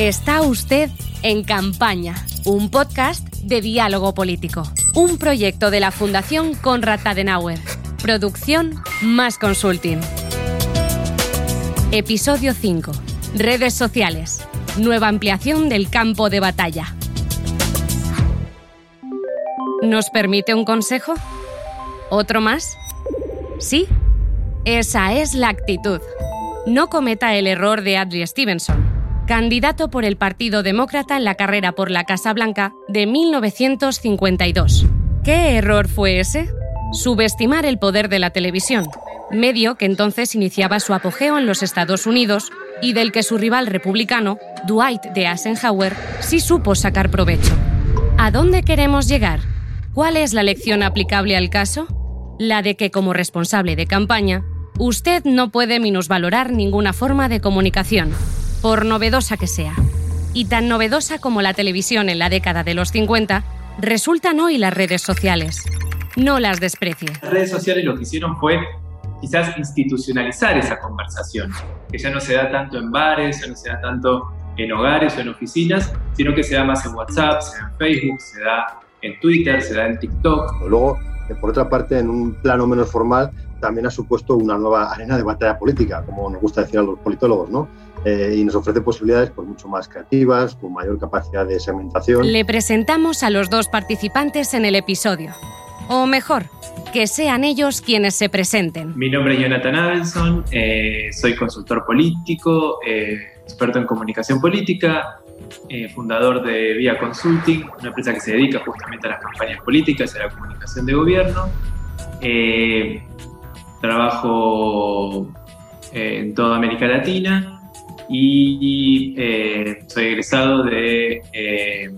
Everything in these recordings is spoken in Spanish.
Está usted en campaña, un podcast de diálogo político, un proyecto de la Fundación Konrad Adenauer. Producción Más Consulting. Episodio 5. Redes sociales. Nueva ampliación del campo de batalla. ¿Nos permite un consejo? ¿Otro más? Sí. Esa es la actitud. No cometa el error de Adley Stevenson, candidato por el Partido Demócrata en la carrera por la Casa Blanca de 1952. ¿Qué error fue ese? Subestimar el poder de la televisión, medio que entonces iniciaba su apogeo en los Estados Unidos y del que su rival republicano, Dwight de Eisenhower, sí supo sacar provecho. ¿A dónde queremos llegar? ¿Cuál es la lección aplicable al caso? La de que como responsable de campaña, usted no puede minusvalorar ninguna forma de comunicación, por novedosa que sea. Y tan novedosa como la televisión en la década de los 50, resultan hoy las redes sociales. No las desprecie. Las redes sociales lo que hicieron fue quizás institucionalizar esa conversación, que ya no se da tanto en bares, ya no se da tanto en hogares o en oficinas, sino que se da más en WhatsApp, se da en Facebook, se da en Twitter, se da en TikTok. Luego, por otra parte, en un plano menos formal, también ha supuesto una nueva arena de batalla política, como nos gusta decir a los politólogos, ¿no? Eh, y nos ofrece posibilidades pues, mucho más creativas, con mayor capacidad de segmentación. Le presentamos a los dos participantes en el episodio. O mejor, que sean ellos quienes se presenten. Mi nombre es Jonathan Abenson, eh, soy consultor político, eh, experto en comunicación política, eh, fundador de Vía Consulting, una empresa que se dedica justamente a las campañas políticas y a la comunicación de gobierno. Trabajo en toda América Latina y soy egresado de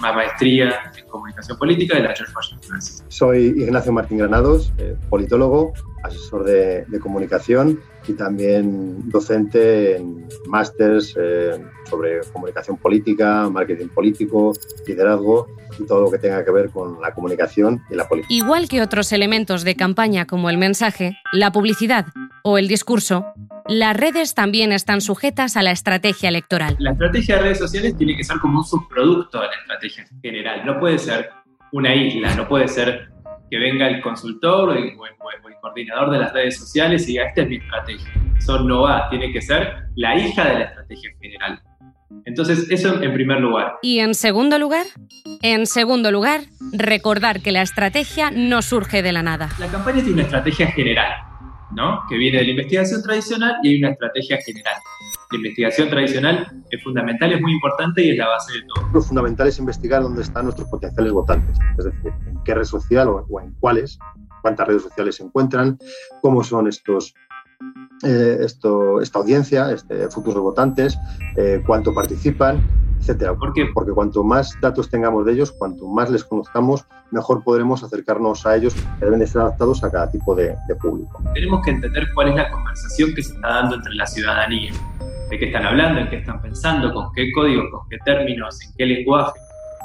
la maestría en comunicación política de la George Washington University. Soy Ignacio Martín Granados, eh, politólogo, asesor de, comunicación y también docente en másters eh, sobre comunicación política, marketing político, liderazgo y todo lo que tenga que ver con la comunicación y la política. Igual que otros elementos de campaña como el mensaje, la publicidad o el discurso, las redes también están sujetas a la estrategia electoral. La estrategia de redes sociales tiene que ser como un subproducto de la estrategia general. No puede ser una isla, no puede ser que venga el consultor o el, coordinador de las redes sociales y diga, esta es mi estrategia. Eso no va, tiene que ser la hija de la estrategia general. Entonces, eso en primer lugar. ¿Y en segundo lugar? En segundo lugar, recordar que la estrategia no surge de la nada. La campaña tiene una estrategia general ¿no? que viene de la investigación tradicional y hay una estrategia general. La investigación tradicional es fundamental, es muy importante y es la base de todo. Lo fundamental es investigar dónde están nuestros potenciales votantes, es decir, en qué red social o, en cuáles, cuántas redes sociales se encuentran, cómo son estos eh, esto, esta audiencia, este, futuros votantes, eh, cuánto participan, etcétera. ¿Por qué? Porque cuanto más datos tengamos de ellos, cuanto más les conozcamos, mejor podremos acercarnos a ellos que deben de ser adaptados a cada tipo de, público. Tenemos que entender cuál es la conversación que se está dando entre la ciudadanía, de qué están hablando, en qué están pensando, con qué códigos, con qué términos, en qué lenguaje.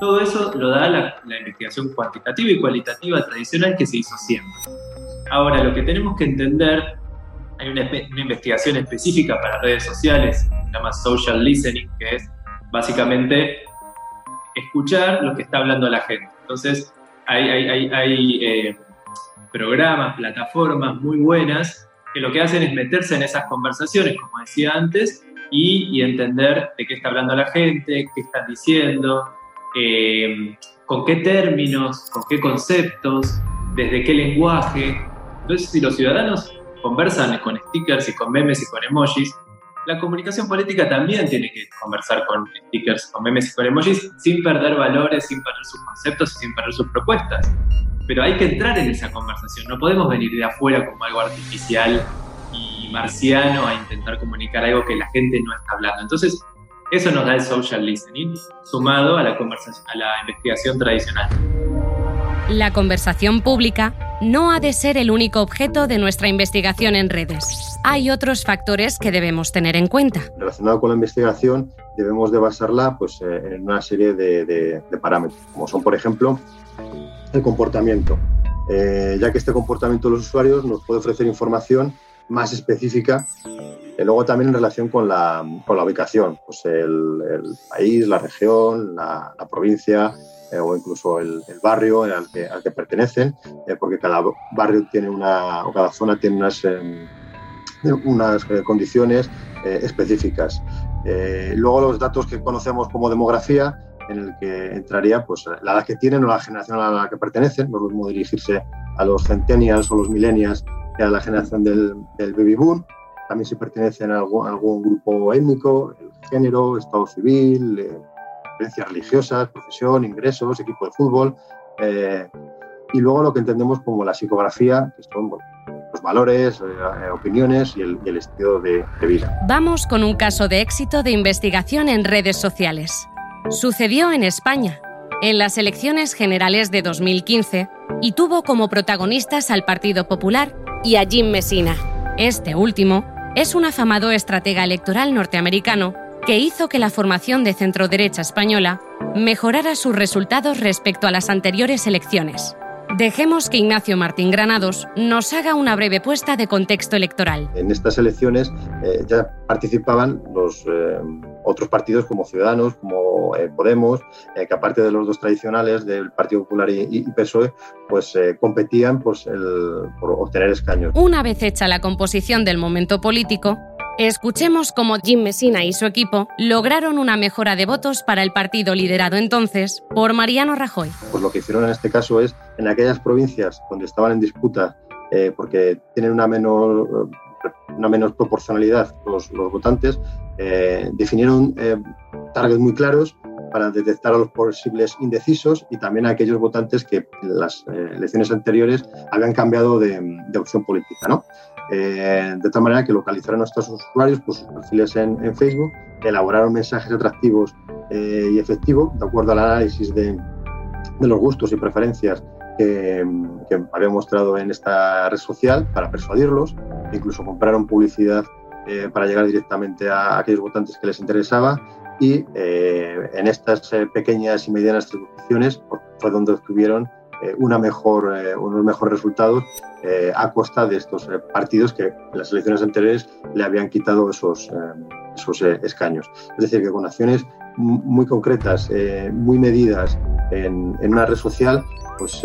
Todo eso lo da la, investigación cuantitativa y cualitativa tradicional que se hizo siempre. Ahora, lo que tenemos que entender, hay una, una investigación específica para redes sociales, se llama social listening, que es básicamente escuchar lo que está hablando la gente. Entonces, hay, eh, programas, plataformas muy buenas que lo que hacen es meterse en esas conversaciones, como decía antes, y, entender de qué está hablando la gente, qué están diciendo, eh, con qué términos, con qué conceptos, desde qué lenguaje. Entonces, si los ciudadanos conversan con stickers y con memes y con emojis, la comunicación política también tiene que conversar con stickers, con memes y con emojis, sin perder valores, sin perder sus conceptos y sin perder sus propuestas. Pero hay que entrar en esa conversación, no podemos venir de afuera como algo artificial y marciano a intentar comunicar algo que la gente no está hablando. Entonces, eso nos da el social listening, sumado a la, conversación, a la investigación tradicional. La conversación pública no ha de ser el único objeto de nuestra investigación en redes. Hay otros factores que debemos tener en cuenta. Relacionado con la investigación, debemos de basarla pues, eh, en una serie de, parámetros, como son, por ejemplo, el comportamiento, eh, ya que este comportamiento de los usuarios nos puede ofrecer información más específica luego también en relación con la, con la ubicación, pues el, país, la región, la, provincia o incluso el, barrio al que, al que pertenecen, porque cada barrio tiene una, o cada zona tiene unas, em, unas condiciones específicas. luego los datos que conocemos como demografía, en el que entraría pues, la edad que tienen o la generación a la que pertenecen. No es lo mismo dirigirse a los centennials o los millennials que a la generación del, baby boom. También si pertenecen a algún, algún, grupo étnico, el género, estado civil, eh, creencias religiosas, profesión, ingresos, equipo de fútbol. Eh, y luego lo que entendemos como la psicografía, que son los valores, eh, opiniones y el, y el estilo de, de vida. Vamos con un caso de éxito de investigación en redes sociales. Sucedió en España, en las elecciones generales de 2015, y tuvo como protagonistas al Partido Popular y a Jim Messina. Este último es un afamado estratega electoral norteamericano que hizo que la formación de centro-derecha española mejorara sus resultados respecto a las anteriores elecciones. Dejemos que Ignacio Martín Granados nos haga una breve puesta de contexto electoral. En estas elecciones eh, ya participaban los eh, otros partidos como Ciudadanos, como eh, Podemos, que aparte de los dos tradicionales del Partido Popular y, PSOE, pues competían pues, por obtener escaños. Una vez hecha la composición del momento político, Escuchemos cómo Jim Messina y su equipo lograron una mejora de votos para el partido liderado entonces por Mariano Rajoy. Pues lo que hicieron en este caso es, en aquellas provincias donde estaban en disputa eh, porque tienen una menor, una menor proporcionalidad los, los votantes, eh, definieron eh, targets muy claros para detectar a los posibles indecisos y también a aquellos votantes que en las elecciones anteriores habían cambiado de, opción política. Eh, de tal manera que localizaron a nuestros usuarios por sus perfiles en, Facebook, elaboraron mensajes atractivos eh, y efectivos de acuerdo al análisis de, los gustos y preferencias que, había mostrado en esta red social para persuadirlos, incluso compraron publicidad eh, para llegar directamente a, aquellos votantes que les interesaba y en estas pequeñas y medianas circunscripciones pues, fue donde obtuvieron eh, una mejor, eh, unos mejores resultados eh, a costa de estos partidos que en las elecciones anteriores le habían quitado esos, esos escaños. Es decir, que con acciones muy concretas, muy medidas en, una red social, pues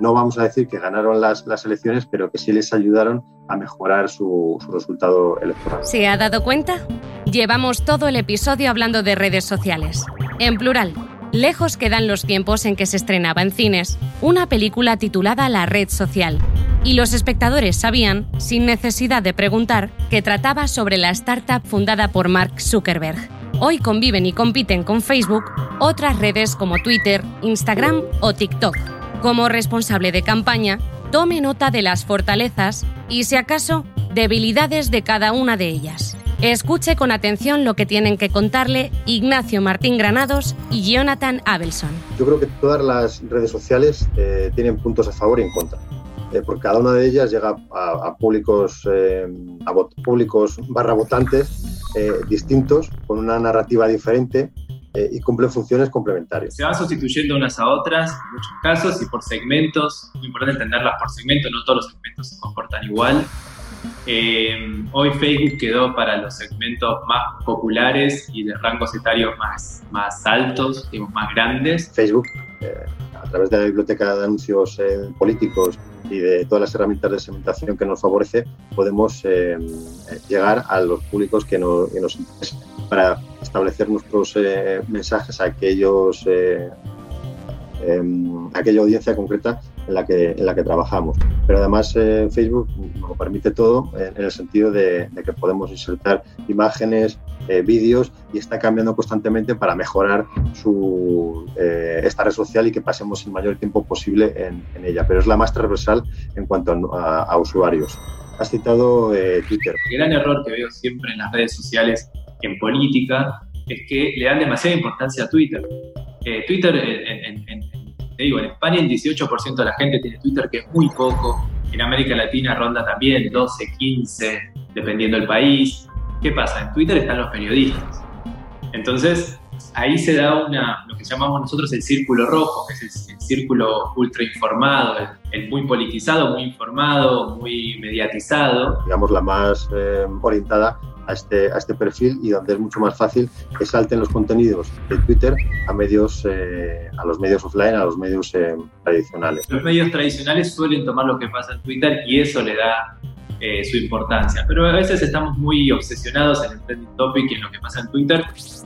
no vamos a decir que ganaron las, las, elecciones, pero que sí les ayudaron a mejorar su, su resultado electoral. ¿Se ha dado cuenta? Llevamos todo el episodio hablando de redes sociales, en plural Lejos quedan los tiempos en que se estrenaba en cines una película titulada La red social, y los espectadores sabían, sin necesidad de preguntar, que trataba sobre la startup fundada por Mark Zuckerberg. Hoy conviven y compiten con Facebook otras redes como Twitter, Instagram o TikTok. Como responsable de campaña, tome nota de las fortalezas y, si acaso, debilidades de cada una de ellas. Escuche con atención lo que tienen que contarle Ignacio Martín Granados y Jonathan Abelson. Yo creo que todas las redes sociales eh, tienen puntos a favor y en contra. Eh, porque cada una de ellas llega a, públicos, eh, a públicos barra votantes distintos, con una narrativa diferente y cumplen funciones complementarias. Se van sustituyendo unas a otras en muchos casos y por segmentos. Muy importante entenderlas por segmentos, no todos los segmentos se comportan igual. Eh, hoy Facebook quedó para los segmentos más populares y de rangos etarios más, más altos, digamos, más grandes. Facebook, eh, a través de la biblioteca de anuncios eh, políticos y de todas las herramientas de segmentación que nos favorece, podemos llegar a los públicos que, nos interesan para establecer nuestros mensajes a aquellos Em, aquella audiencia concreta en la que, en la que trabajamos. Pero además eh, Facebook nos permite todo en, el sentido de, que podemos insertar imágenes, eh, vídeos y está cambiando constantemente para mejorar su, eh, esta red social y que pasemos el mayor tiempo posible en, ella. Pero es la más transversal en cuanto a, usuarios. Has citado Twitter. El gran error que veo siempre en las redes sociales en política es que le dan demasiada importancia a Twitter. Twitter, en, en España el 18% de la gente tiene Twitter, que es muy poco. En América Latina ronda también 12, 15, dependiendo del país. ¿Qué pasa? En Twitter están los periodistas. Entonces, ahí se da una, lo que llamamos nosotros el círculo rojo, que es el, círculo ultra informado, el, muy politizado, muy informado, muy mediatizado. Digamos, la más eh, orientada a este, a este perfil y donde es mucho más fácil que salten los contenidos de Twitter a medios eh, a los medios offline, a los medios eh, tradicionales. Los medios tradicionales suelen tomar lo que pasa en Twitter y eso le da eh, su importancia. Pero a veces estamos muy obsesionados en el trending topic y en lo que pasa en Twitter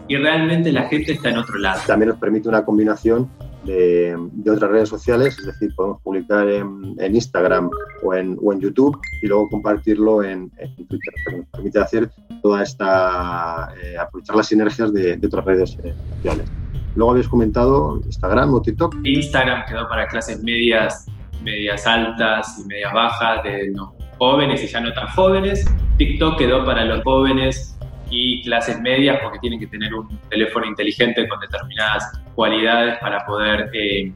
y realmente la gente está en otro lado. También nos permite una combinación de, otras redes sociales, es decir, podemos publicar en, Instagram o en, o en, YouTube y luego compartirlo en, Twitter, que nos permite hacer toda esta, eh, aprovechar las sinergias de, otras redes eh, sociales. Luego habéis comentado Instagram o TikTok. Instagram quedó para clases medias, medias altas y medias bajas de los jóvenes y ya no tan jóvenes. TikTok quedó para los jóvenes y clases medias porque tienen que tener un teléfono inteligente con determinadas cualidades para poder, eh,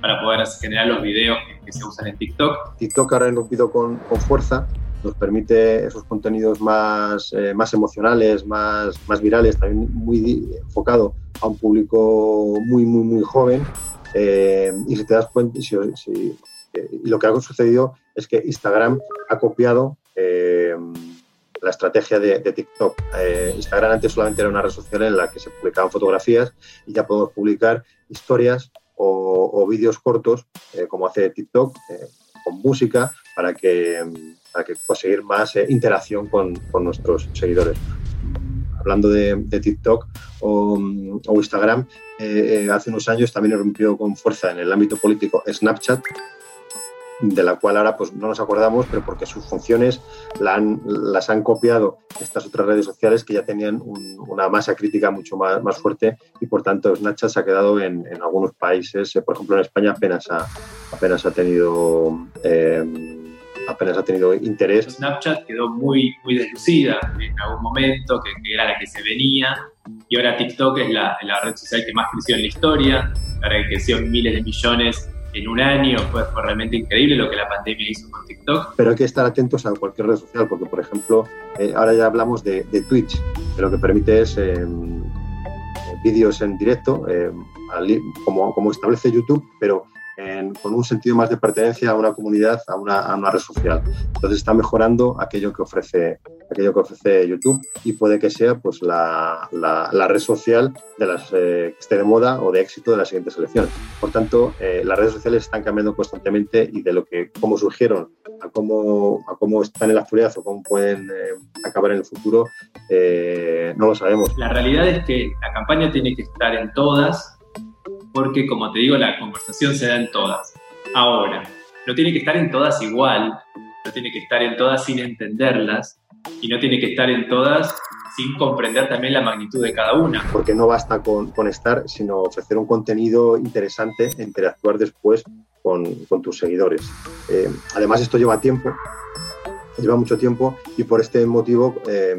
para poder generar los videos que, se usan en TikTok. TikTok ahora rompido con, con fuerza nos permite esos contenidos más, eh, más emocionales, más, más virales, también muy enfocado a un público muy, muy, muy joven. Eh, y si te das cuenta, si, si, lo que ha sucedido es que Instagram ha copiado eh, la estrategia de, TikTok. Eh, Instagram antes solamente era una red social en la que se publicaban fotografías y ya podemos publicar historias o, vídeos cortos, eh, como hace TikTok, con música, para que, para que conseguir más interacción con, nuestros seguidores hablando de, TikTok o Instagram, hace unos años también rompió con fuerza en el ámbito político Snapchat, de la cual ahora pues no nos acordamos, pero porque sus funciones las han copiado estas otras redes sociales que ya tenían una masa crítica mucho más, fuerte y por tanto Snapchat se ha quedado en, algunos países, eh, por ejemplo en España apenas ha, apenas ha tenido eh, apenas ha tenido interés. Snapchat quedó muy, muy deslucida en algún momento, que, era la que se venía, y ahora TikTok es la, la red social que más creció en la historia, ahora que creció miles de millones en un año. Fue, realmente increíble lo que la pandemia hizo con TikTok. Pero hay que estar atentos a cualquier red social, porque, por ejemplo, eh, ahora ya hablamos de, Twitch, que lo que permite es em, vídeos en directo, em, como, como establece YouTube, pero con un sentido más de pertenencia a una comunidad, a una, a una, red social. Entonces está mejorando aquello que ofrece, aquello que ofrece YouTube y puede que sea pues, la, la, red social de las, eh, que esté de moda o de éxito de las siguientes elecciones. Por tanto, eh, las redes sociales están cambiando constantemente y de lo que cómo surgieron a cómo, a cómo están en la actualidad o cómo pueden eh, acabar en el futuro, no lo sabemos. La realidad es que la campaña tiene que estar en todas porque como te digo, la conversación se da en todas. Ahora, no tiene que estar en todas igual, no tiene que estar en todas sin entenderlas y no tiene que estar en todas sin comprender también la magnitud de cada una. Porque no basta con, con estar, sino ofrecer un contenido interesante e interactuar después con, con tus seguidores. Eh, además, esto lleva tiempo, lleva mucho tiempo y por este motivo eh,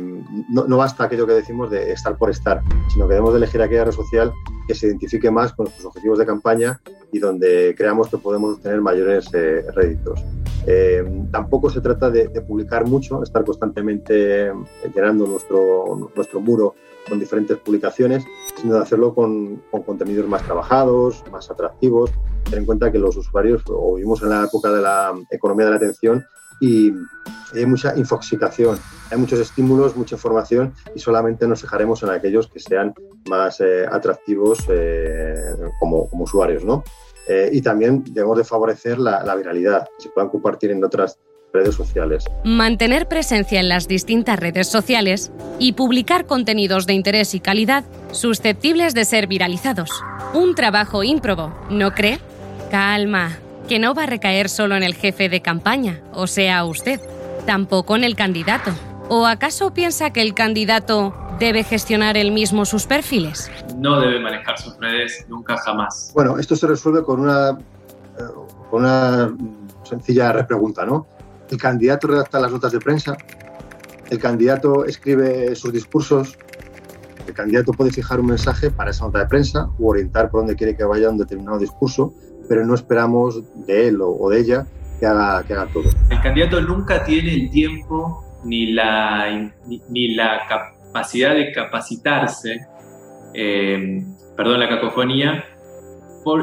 no, no, basta aquello que decimos de estar por estar, sino que debemos de elegir aquella red social que se identifique más con nuestros objetivos de campaña y donde creamos que podemos obtener mayores eh, réditos. Eh, tampoco se trata de, publicar mucho, estar constantemente llenando nuestro, nuestro muro con diferentes publicaciones, sino de hacerlo con, con, contenidos más trabajados, más atractivos. Ten en cuenta que los usuarios, o vivimos en la época de la economía de la atención, y hay mucha infoxicación, hay muchos estímulos, mucha información y solamente nos fijaremos en aquellos que sean más eh, atractivos eh, como, usuarios. ¿no? Eh, y también debemos de favorecer la, la viralidad, que se puedan compartir en otras redes sociales. Mantener presencia en las distintas redes sociales y publicar contenidos de interés y calidad susceptibles de ser viralizados. Un trabajo ímprobo, ¿no cree? Calma que no va a recaer solo en el jefe de campaña, o sea, usted, tampoco en el candidato. ¿O acaso piensa que el candidato debe gestionar él mismo sus perfiles? No debe manejar sus redes nunca jamás. Bueno, esto se resuelve con una, eh, con una sencilla repregunta, ¿no? El candidato redacta las notas de prensa, el candidato escribe sus discursos, el candidato puede fijar un mensaje para esa nota de prensa o orientar por dónde quiere que vaya un determinado discurso pero no esperamos de él o, de ella que haga, que haga todo. El candidato nunca tiene el tiempo ni la, ni, la capacidad de capacitarse perdón la cacofonía,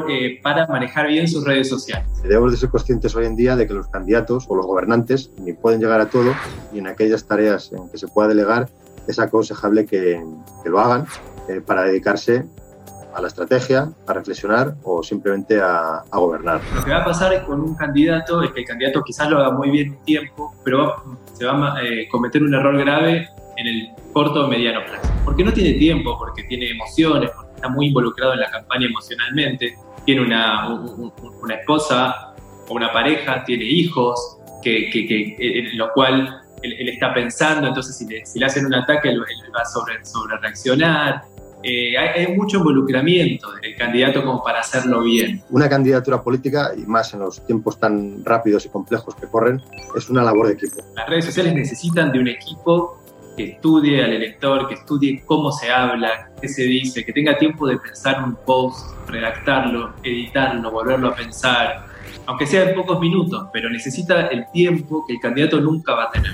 eh, para manejar bien sus redes sociales. Debemos de ser conscientes hoy en día de que los candidatos o los gobernantes ni pueden llegar a todo y en aquellas tareas en que se pueda delegar es aconsejable que, lo hagan eh, para dedicarse a la estrategia, a reflexionar o simplemente a, gobernar. Lo que va a pasar con un candidato es que el candidato quizás lo haga muy bien un tiempo, pero se va a eh, cometer un error grave en el corto o mediano plazo. Porque no tiene tiempo, porque tiene emociones, está muy involucrado en la campaña emocionalmente, tiene una, una esposa o una pareja, tiene hijos, que, que, en lo cual él, está pensando, entonces si le, si le hacen un ataque, él, va a sobre, sobre reaccionar. Eh, hay, mucho involucramiento del candidato como para hacerlo bien. Una candidatura política, y más en los tiempos tan rápidos y complejos que corren, es una labor de equipo. Las redes sociales necesitan de un equipo que estudie al elector, que estudie cómo se habla, qué se dice, que tenga tiempo de pensar un post, redactarlo, editarlo, volverlo a pensar, aunque sea en pocos minutos, pero necesita el tiempo que el candidato nunca va a tener.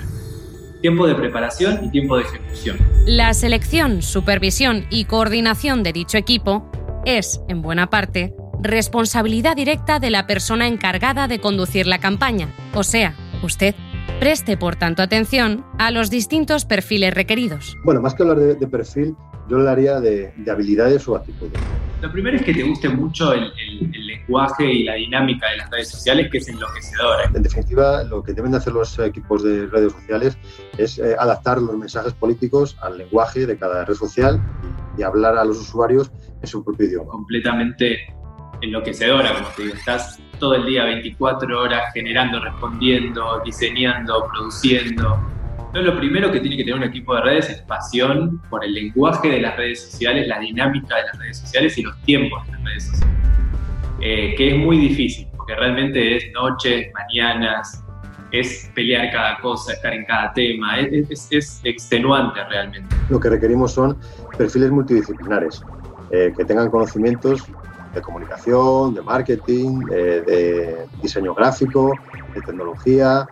Tiempo de preparación y tiempo de ejecución. La selección, supervisión y coordinación de dicho equipo es, en buena parte, responsabilidad directa de la persona encargada de conducir la campaña, o sea, usted. Preste, por tanto, atención a los distintos perfiles requeridos. Bueno, más que hablar de, perfil, yo hablaría de, de, habilidades o actitudes. Lo primero es que te guste mucho el, lenguaje y la dinámica de las redes sociales, que es enloquecedor. En definitiva, lo que deben de hacer los equipos de redes sociales es eh, adaptar los mensajes políticos al lenguaje de cada red social y hablar a los usuarios en su propio idioma. Completamente enloquecedora, como te digo, estás todo el día 24 horas generando, respondiendo, diseñando, produciendo. Lo primero que tiene que tener un equipo de redes es pasión por el lenguaje de las redes sociales, la dinámica de las redes sociales y los tiempos de las redes sociales. Eh, que es muy difícil, porque realmente es noches, mañanas, es pelear cada cosa, estar en cada tema, es, extenuante realmente. Lo que requerimos son perfiles multidisciplinares, eh, que tengan conocimientos de comunicación, de marketing, de diseño gráfico, de tecnología,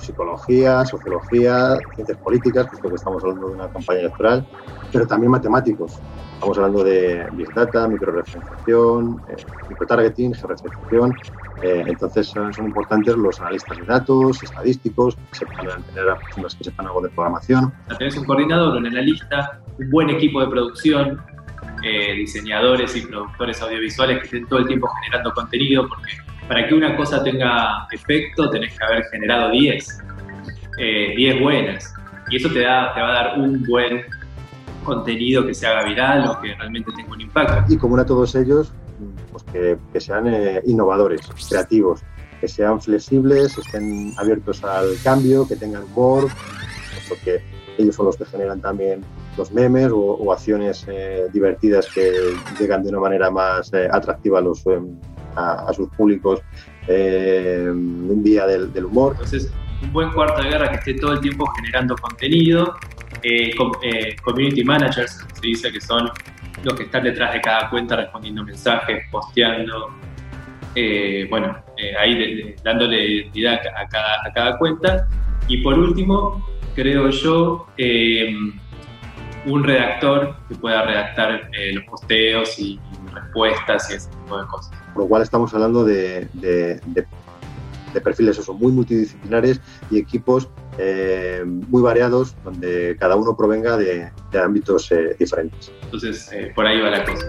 psicología, sociología, ciencias políticas, puesto que estamos hablando de una campaña electoral, pero también matemáticos. Estamos hablando de Big Data, microreferenciación, eh, microtargeting, georreferenciación. Eh, entonces son, importantes los analistas de datos, estadísticos, que sepan tener a personas que sepan algo de programación. Tenés un coordinador, un analista, un buen equipo de producción, eh, diseñadores y productores audiovisuales que estén todo el tiempo generando contenido, porque para que una cosa tenga efecto tenés que haber generado 10, 10 eh, buenas. Y eso te, da, te va a dar un buen contenido que se haga viral o que realmente tenga un impacto. Y común a todos ellos, pues que, sean eh, innovadores, creativos, que sean flexibles, estén abiertos al cambio, que tengan humor, porque ellos son los que generan también los memes o, acciones eh, divertidas que llegan de una manera más eh, atractiva a, los, eh, a, sus públicos un día del, humor. Entonces, un buen cuarto de guerra que esté todo el tiempo generando contenido, community managers, se dice que son los que están detrás de cada cuenta respondiendo mensajes, posteando, bueno, ahí dándole identidad a cada, a cada cuenta. Y por último, creo yo, un redactor que pueda redactar eh, los posteos y, respuestas y ese tipo de cosas. Por lo cual estamos hablando de, perfiles muy multidisciplinares y equipos eh, muy variados donde cada uno provenga de, ámbitos eh, diferentes. Entonces, por ahí va la cosa.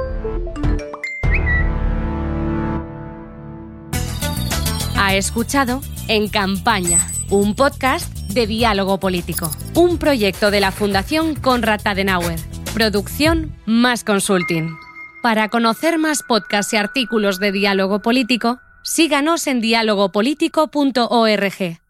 Ha escuchado En Campaña, un podcast de Diálogo Político, un proyecto de la Fundación Konrad Adenauer. Producción Más Consulting. Para conocer más podcasts y artículos de Diálogo Político, síganos en dialogopolitico.org.